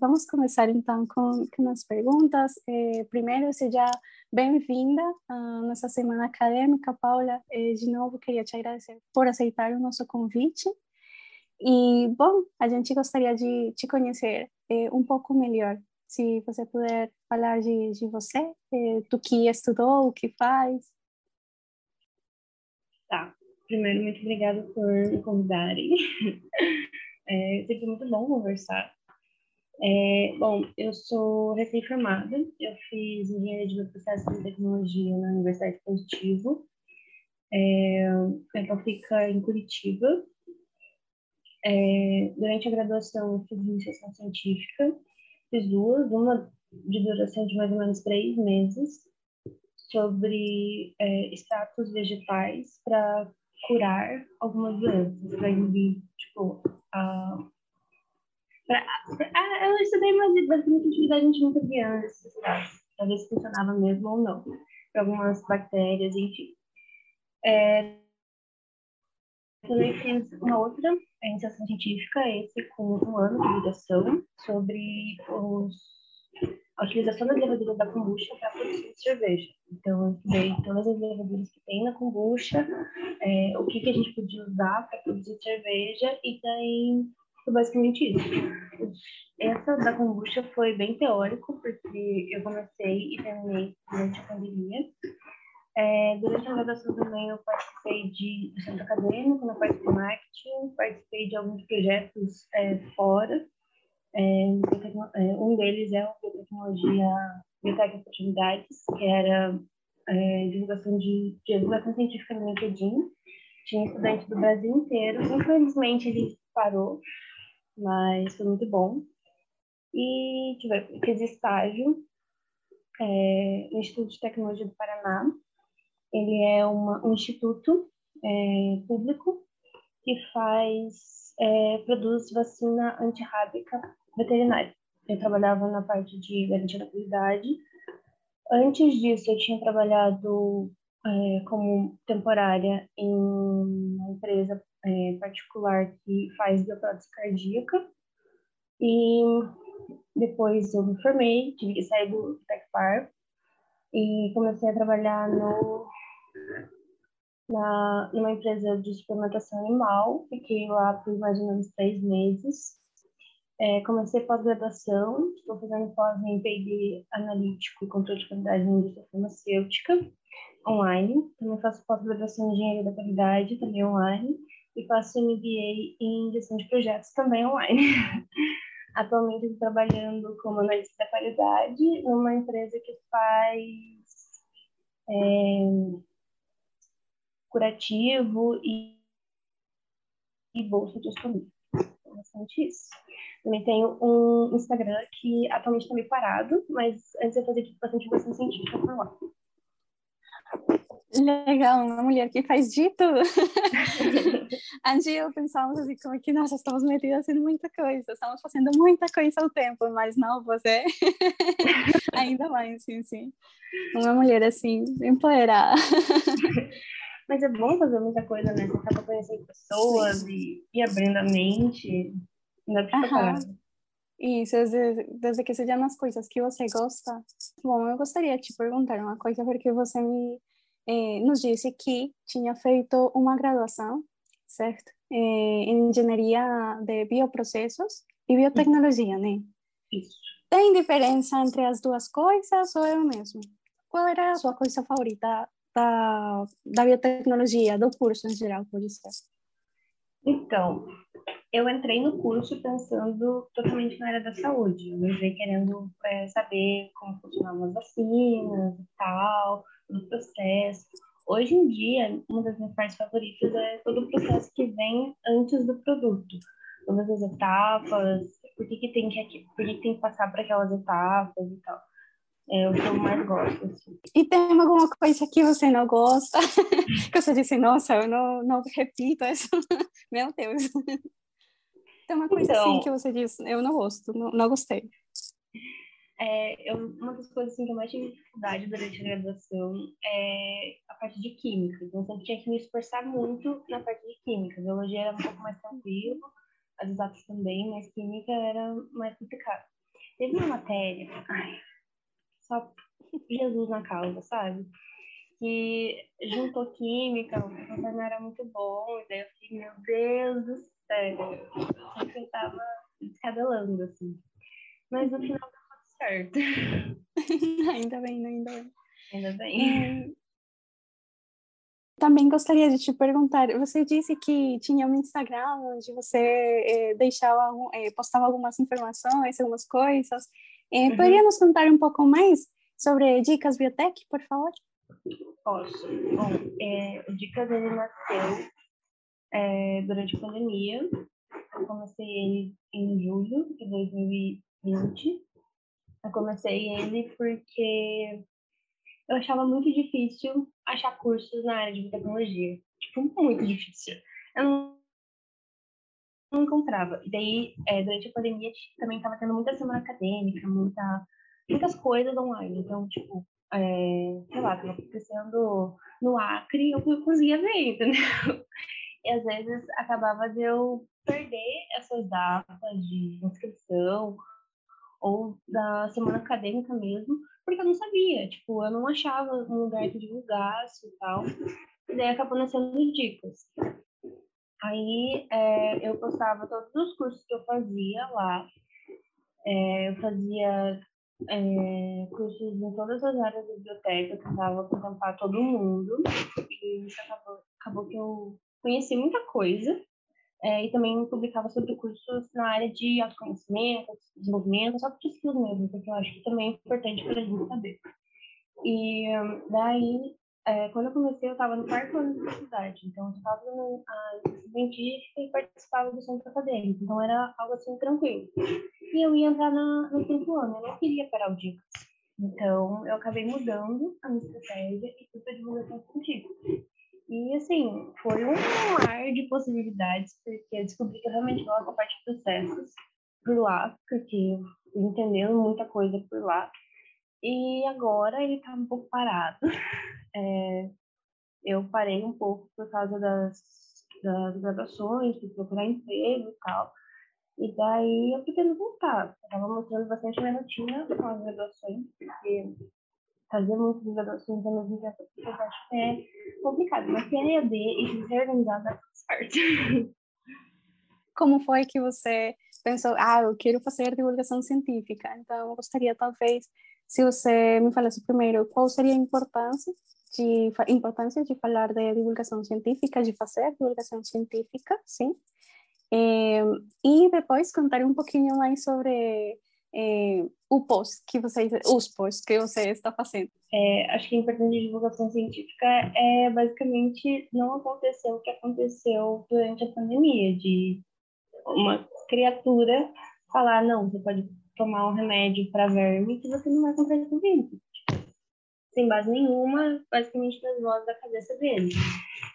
vamos começar então com, com as perguntas. Eh, primeiro, seja bem-vinda à nossa semana acadêmica, Paula. Eh, de novo, queria te agradecer por aceitar o nosso convite. E, bom, a gente gostaria de te conhecer eh, um pouco melhor. Se você puder falar de, de você, do que estudou, o que faz. Tá. Primeiro, muito obrigada por me convidarem. É sempre muito bom conversar. É, bom, eu sou recém-formada, eu fiz engenharia de bioprocessos e tecnologia na Universidade Positivo. É, então fica em Curitiba. É, durante a graduação eu fiz iniciação científica, fiz duas, uma de duração de mais ou menos três meses, sobre é, vegetais para curar algumas doenças, para inibir, tipo, a Pra, ah, eu estudei mas basicamente atividade criança, para ver se funcionava mesmo ou não, para algumas bactérias, enfim. É, também fiz uma outra iniciação científica, esse com um ano de duração, sobre os, a utilização das levaduras da kombucha para produzir cerveja. Então, eu estudei todas as levaduras que tem na kombucha, é, o que, que a gente podia usar para produzir cerveja, e daí foi basicamente isso. Essa da kombucha foi bem teórico, porque eu comecei e terminei durante a pandemia. É, durante a graduação também eu participei de, do centro acadêmico, na parte de marketing, participei de alguns projetos é, fora. É, é um deles é o Biotecnologia Biotec Oportunidades, que era é, divulgação de, de divulgação científica no LinkedIn. Tinha estudantes do Brasil inteiro. Infelizmente ele parou mas foi muito bom. E tive, fiz estágio é, no Instituto de Tecnologia do Paraná. Ele é uma, um instituto é, público que faz, é, produz vacina antirrábica veterinária. Eu trabalhava na parte de garantia da qualidade. Antes disso, eu tinha trabalhado é, como temporária em uma empresa é, particular que faz bioprótese cardíaca. E depois eu me formei, tive que sair do Tecpar e comecei a trabalhar no, na, numa empresa de suplementação animal. Fiquei lá por mais ou menos três meses. É, comecei pós-graduação, estou fazendo pós em P&D analítico e controle de qualidade na indústria farmacêutica, online. Também faço pós-graduação em engenharia da qualidade, também online e faço MBA em gestão de projetos também online. Atualmente estou trabalhando como analista da qualidade numa empresa que faz é, curativo e, e bolsa de estudo. É bastante isso. Também tenho um Instagram que atualmente está meio parado, mas antes eu fazia bastante divulgação científica por lá. Legal, uma mulher que faz de tudo. Antes eu pensávamos assim, como que, nossa, estamos metidas em muita coisa, estamos fazendo muita coisa ao tempo, mas não, você ainda mais, sim, sim. Uma mulher assim, empoderada. Mas é bom fazer muita coisa, né? Você acaba conhecendo pessoas e, e abrindo a mente. Pra parar. Isso, desde, desde que sejam as coisas que você gosta. Bom, eu gostaria de te perguntar uma coisa, porque você me eh, nos disse que tinha feito uma graduação, certo? Eh, em engenharia de bioprocessos e biotecnologia, né? Isso. Tem diferença entre as duas coisas ou é o mesmo? Qual era a sua coisa favorita da, da biotecnologia, do curso em geral, pode ser? Então, eu entrei no curso pensando totalmente na área da saúde. Eu entrei querendo é, saber como funcionavam as vacinas e tal, do processo. Hoje em dia, uma das minhas partes favoritas é todo o processo que vem antes do produto. Todas as etapas, por que, que, tem, que, por que, que tem que passar por aquelas etapas e tal. É o que eu mais gosto. Assim. E tem alguma coisa que você não gosta? que você disse, nossa, eu não, não repito isso. Meu Deus. Tem uma coisa assim então, assim que você disse, eu não gosto, não, não gostei. É, eu, uma das coisas assim, que eu mais tive dificuldade durante a graduação é a parte de química. Então, eu sempre tinha que me esforçar muito na parte de química. biologia era um pouco mais tranquilo, as exatas também, mas química era mais complicado. Teve uma matéria, ai, só Jesus na causa, sabe? Que juntou química, o professor não era muito bom, e daí eu fiquei, meu Deus do céu, eu tava descabelando, assim. Mas no final certo. ainda bem, ainda bem. Ainda bem. Também gostaria de te perguntar, você disse que tinha um Instagram onde você eh, deixava, eh, postava algumas informações, algumas coisas. Eh, uhum. Poderia nos contar um pouco mais sobre Dicas Biotech, por favor? Posso. Bom, é, o Dicas ele nasceu é, durante a pandemia. Eu comecei ele em julho de 2020. Eu comecei ele porque eu achava muito difícil achar cursos na área de biotecnologia. Tipo, muito difícil. Eu não, não encontrava. E daí, é, durante a pandemia, também estava tendo muita semana acadêmica, muita, muitas coisas online. Então, tipo, é, sei lá, estava acontecendo no Acre, eu conseguia ver, entendeu? E às vezes acabava de eu perder essas datas de inscrição ou da semana acadêmica mesmo, porque eu não sabia, tipo, eu não achava um lugar que divulgasse e tal. E daí acabou nascendo dicas. Aí é, eu postava todos os cursos que eu fazia lá. É, eu fazia é, cursos em todas as áreas da biblioteca, eu tentava contemplar todo mundo. E isso acabou, acabou que eu conheci muita coisa. É, e também publicava sobre cursos na área de autoconhecimento, desenvolvimento, só de skills mesmo, porque eu acho que também é importante para a gente saber. E daí, é, quando eu comecei, eu estava no quarto ano de universidade, então eu estava na científica e participava do centro acadêmico, então era algo assim tranquilo. E eu ia entrar na, no quinto ano, eu não queria parar o Dicas. Então, eu acabei mudando a minha estratégia e fui para divulgação científica. E, assim, foi um mar de possibilidades, porque eu descobri que eu realmente gosto da parte de processos por lá, porque entendendo muita coisa por lá. E agora ele tá um pouco parado. É, eu parei um pouco por causa das, das graduações, de procurar emprego e tal. E daí eu pretendo voltar. Eu tava mostrando bastante minha rotina com as graduações, porque fazer graduações ao mesmo tempo, eu acho que é complicado. Mas se é EAD e se organizar, dá tudo certo. Como foi que você pensou, ah, eu quero fazer divulgação científica? Então, eu gostaria, talvez, se você me falasse primeiro qual seria a importância de importância de falar de divulgação científica, de fazer divulgação científica, sim. E depois contar um pouquinho mais sobre é, o post que você, os posts que você está fazendo? É, acho que a importância de divulgação científica é basicamente não acontecer o que aconteceu durante a pandemia, de uma criatura falar, não, você pode tomar um remédio para verme que você não vai contrair Covid. Sem base nenhuma, basicamente nas vozes da cabeça dele.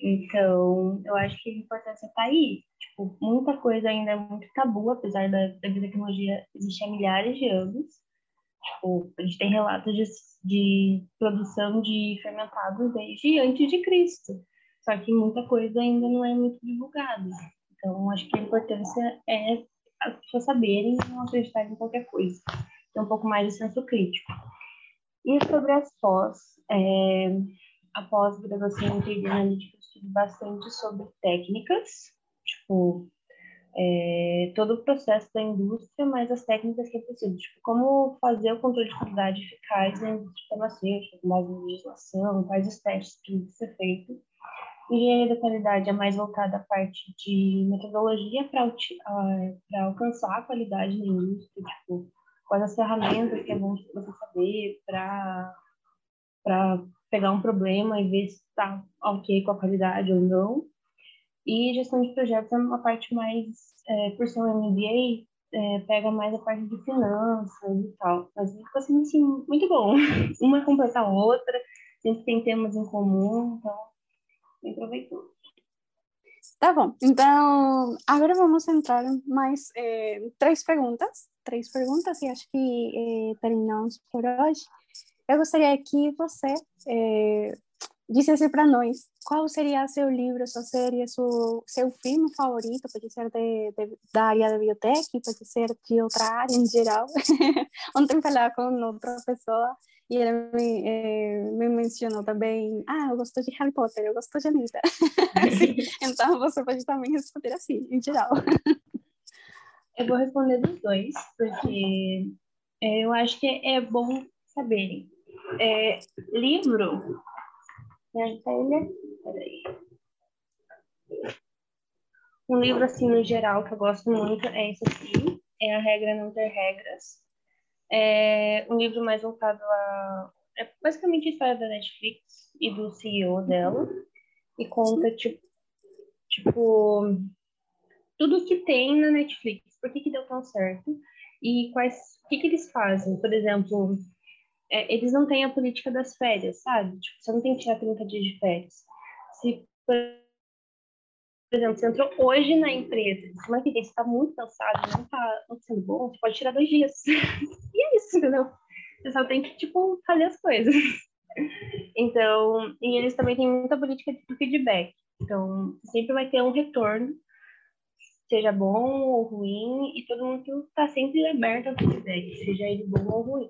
Então, eu acho que a importância está aí. Tipo, muita coisa ainda é muito tabu, apesar da, da biotecnologia existir há milhares de anos. Tipo, a gente tem relatos de, de produção de fermentados desde antes de Cristo. Só que muita coisa ainda não é muito divulgada. Então, acho que a importância é as pessoas saberem e não acreditarem em qualquer coisa. Ter um pouco mais de senso crítico. E sobre as pós, é, a pós-graduação teoria analítica, eu estudo bastante sobre técnicas, tipo, é, todo o processo da indústria, mas as técnicas que é possível, tipo, como fazer o controle de qualidade eficaz na indústria farmacêutica, com legislação, quais os testes que que ser feito. Engenharia da qualidade é mais voltada à parte de metodologia para alcançar a qualidade na indústria, tipo, quais as ferramentas que é bom você saber para pegar um problema e ver se está ok com a qualidade ou não. E gestão de projetos é uma parte mais, é, por ser um MBA, é, pega mais a parte de finanças e tal. Mas ficou assim, assim, muito bom. Uma completa a outra, sempre tem temas em comum, então bem proveitoso. Tá bom, então agora vamos entrar mais é, três perguntas, três perguntas e acho que é, terminamos por hoje. Eu gostaria que você é, dissesse para nós qual seria seu livro, sua série, seu, seu filme favorito, pode ser de, de, da área da biblioteca, pode ser de outra área em geral. Ontem falava com outra pessoa e ele me, eh, me mencionou também, ah, eu gosto de Harry Potter, eu gosto de Anitta. assim, então você pode também responder assim, em geral. Eu vou responder dos dois, porque é, eu acho que é bom saberem. É, livro minha telha. Peraí. Um livro, assim, no geral, que eu gosto muito é esse aqui. É A Regra Não Ter Regras. É um livro mais voltado a... É basicamente a história da Netflix e do CEO dela. E conta, tipo, tipo tudo que tem na Netflix. Por que, que deu tão certo? E quais... O que, que eles fazem? Por exemplo, é, eles não têm a política das férias, sabe? Tipo, você não tem que tirar 30 dias de férias. Se, por exemplo, você entrou hoje na empresa, semana que vem você está muito cansado, não está não sendo bom, você pode tirar dois dias. e é isso, entendeu? Você só tem que, tipo, fazer as coisas. então, e eles também têm muita política de feedback. Então, sempre vai ter um retorno, seja bom ou ruim, e todo mundo está sempre aberto ao feedback, seja ele bom ou ruim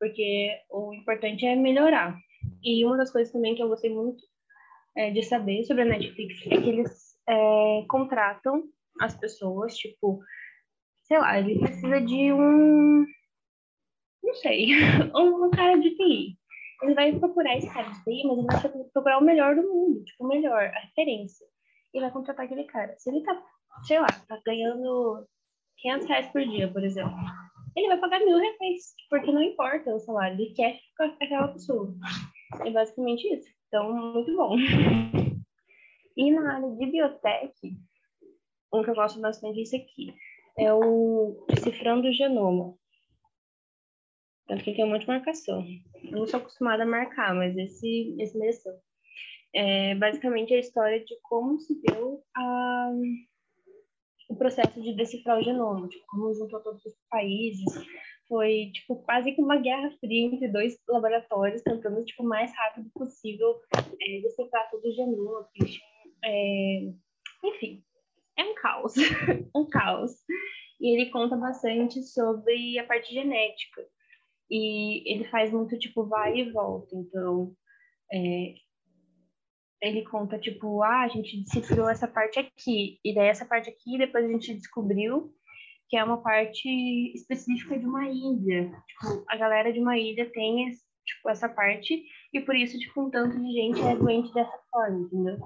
porque o importante é melhorar. E uma das coisas também que eu gostei muito é, de saber sobre a Netflix é que eles é, contratam as pessoas, tipo, sei lá, ele precisa de um, não sei, um cara de TI. Ele vai procurar esse cara de TI, mas ele vai procurar o melhor do mundo, tipo, o melhor, a referência. E vai contratar aquele cara. Se ele tá, sei lá, tá ganhando 500 reais por dia, por exemplo, ele vai pagar mil reais, porque não importa o salário, ele quer ficar com aquela pessoa. É basicamente isso. Então, muito bom. E na área de biotech, um que eu gosto bastante é esse aqui. É o Decifrando o Genoma. Tanto que tem um monte de marcação. Eu não sou acostumada a marcar, mas esse, esse mereceu. É basicamente a história de como se deu a o processo de decifrar o genoma, tipo, como juntou todos os países, foi tipo quase que uma guerra fria entre dois laboratórios tentando tipo o mais rápido possível é, decifrar todo o genoma, porque, é, enfim, é um caos, um caos. E ele conta bastante sobre a parte genética e ele faz muito tipo vai e volta, então é, ele conta, tipo, ah, a gente decifrou essa parte aqui, e daí essa parte aqui, depois a gente descobriu que é uma parte específica de uma ilha. Tipo, a galera de uma ilha tem tipo, essa parte, e por isso, tipo, um tanto de gente é doente dessa forma, entendeu?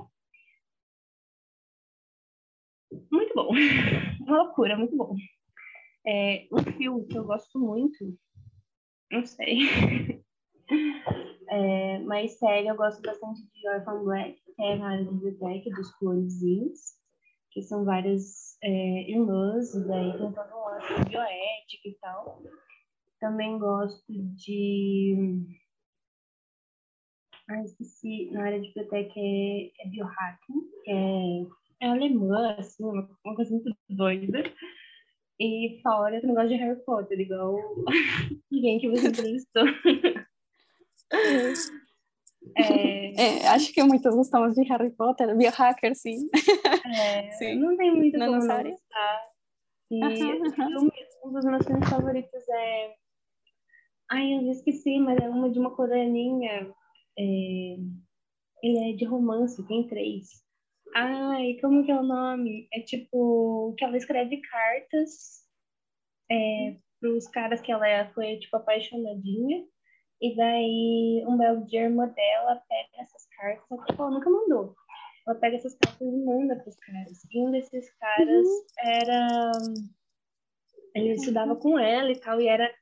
Muito bom. Uma loucura, muito bom. É, um filme que eu gosto muito, não sei. É, mas série, eu gosto bastante de Orphan Black, que é na biblioteca, dos clonezinhos, que são várias é, irmãs, daí tem todo um lance de bioética e tal. Também gosto de. Ah, esqueci, na área de biblioteca é, é biohacking, que é, é alemã, assim, uma, coisa muito doida. E fora, eu também gosto de Harry Potter, igual ninguém que você entrevistou. É... É, acho que muitos gostamos de Harry Potter, biohacker, sim. É, sim. Não tem muito na nossa área. E um dos meus filmes favoritos é. Ai, eu esqueci, mas é uma de uma coreaninha. É... Ele é de romance, tem três. Ai, como que é o nome? É tipo que ela escreve cartas é, para os caras que ela foi tipo apaixonadinha. E daí, um belo dia, a irmã dela pega essas cartas, só que ela nunca mandou. Ela pega essas cartas e manda para os caras. E um desses caras uhum. era. Ele estudava com ela e tal, e era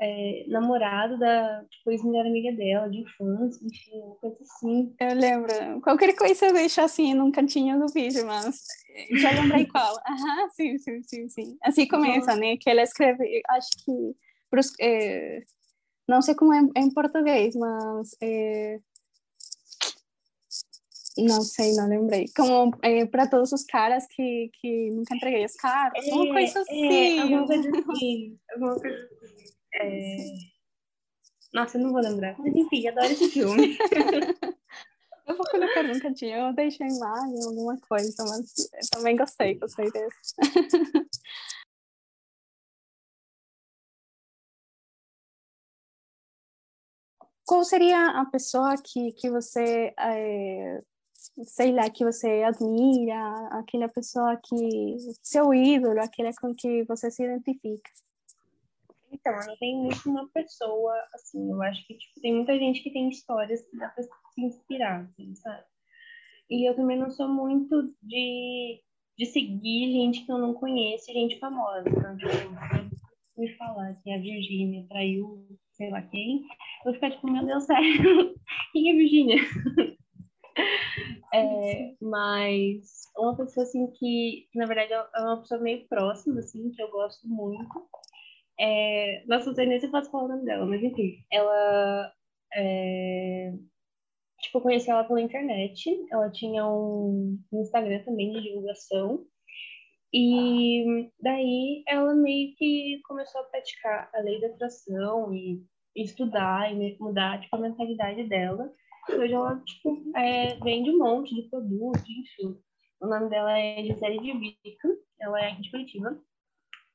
é, namorado da, tipo, ex-melhor amiga dela, de infância, enfim, uma coisa assim. Eu lembro. Qualquer coisa eu deixo assim num cantinho do vídeo, mas já lembrei qual. Aham, sim, sim, sim, sim. Assim começa, né? Que ela escreve, acho que pros, é, não sei como é em português, mas é... não sei, não lembrei. Como é, para todos os caras que, que nunca entreguei as cartas, é, uma coisa assim. É, alguma coisa assim. Alguma coisa assim. É... Nossa, eu não vou lembrar. Mas enfim, adoro esse filme. nunca tinha. Eu deixei imagem, alguma coisa, mas também gostei, gostei desse. Qual seria a pessoa que, que você, é, sei lá, que você admira, aquela pessoa que, seu ídolo, aquela com que você se identifica? Então, não tenho muito uma pessoa, assim, eu acho que, tipo, tem muita gente que tem histórias que dá pra se inspirar, assim, sabe? E eu também não sou muito de, de seguir gente que eu não conheço, gente famosa. Então, tipo, me falar que a Virgínia traiu sei lá quem, eu vou ficar tipo, meu Deus, sério, quem é Virgínia? É, mas uma pessoa assim que, na verdade, é uma pessoa meio próxima, assim, que eu gosto muito. É, nossa, não sei nem se eu posso falar o nome dela, mas enfim, ela é, tipo, eu conheci ela pela internet. Ela tinha um Instagram também de divulgação. E daí ela meio que começou a praticar a lei da atração e estudar e mudar tipo, a mentalidade dela. Hoje ela tipo, é, vende um monte de produtos, enfim. O nome dela é Gisele de Bico, ela é Curitiba.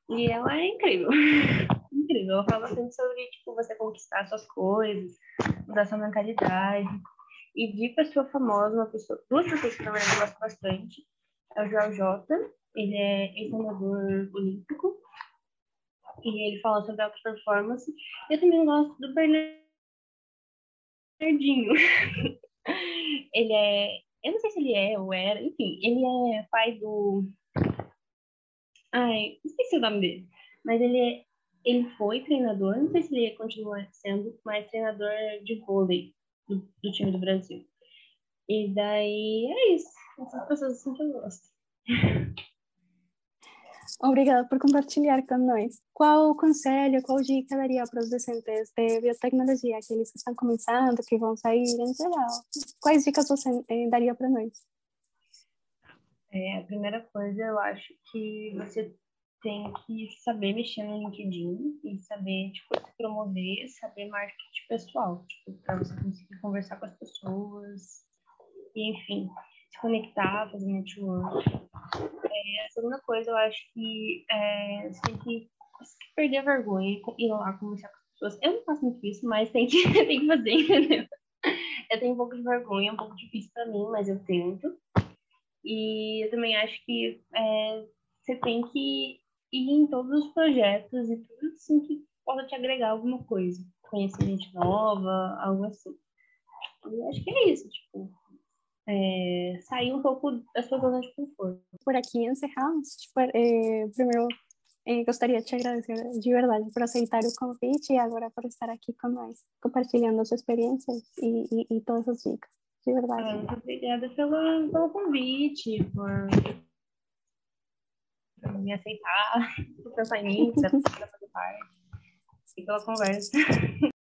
E ela é incrível. incrível. Ela fala sempre sobre tipo, você conquistar suas coisas, mudar sua mentalidade. E de pessoa famosa, uma pessoa, duas pessoas que eu gosto bastante, é o Joel Jota, ele é ex-nadador olímpico e ele fala sobre alta performance. Eu também gosto do Bernardinho. ele é, eu não sei se ele é ou era, enfim, ele é pai do Ai, esqueci o nome dele, mas ele é, ele foi treinador, não sei se ele continua sendo, mas treinador de vôlei do, do time do Brasil. E daí é isso. Essas pessoas assim que eu gosto. Obrigada por compartilhar com nós. Qual conselho, qual dica daria para os docentes de biotecnologia, aqueles que estão começando, que vão sair em geral? Quais dicas você eh, daria para nós? É, a primeira coisa, eu acho que você tem que saber mexer no LinkedIn e saber, tipo, se promover, saber marketing pessoal, tipo, para você conseguir conversar com as pessoas, e, enfim, se conectar, fazer network. É, a segunda coisa, eu acho que é, você tem que perder a vergonha e ir lá conversar com as pessoas. Eu não faço muito isso, mas tem que, tem que fazer, entendeu? Eu tenho um pouco de vergonha, é um pouco difícil para mim, mas eu tento. E eu também acho que é, você tem que ir em todos os projetos e tudo assim que possa te agregar alguma coisa. Conhecer gente nova, algo assim. E acho que é isso, tipo, é, sair um pouco da sua zona de conforto. Por aqui encerramos. É, primeiro, é, gostaria de te agradecer de verdade por aceitar o convite e agora por estar aqui com nós, compartilhando sua experiência e, e, e todas as dicas. De verdade. Ah, muito obrigada pelo, pelo convite, por, por me aceitar, por pensar em mim, por fazer parte e pela conversa.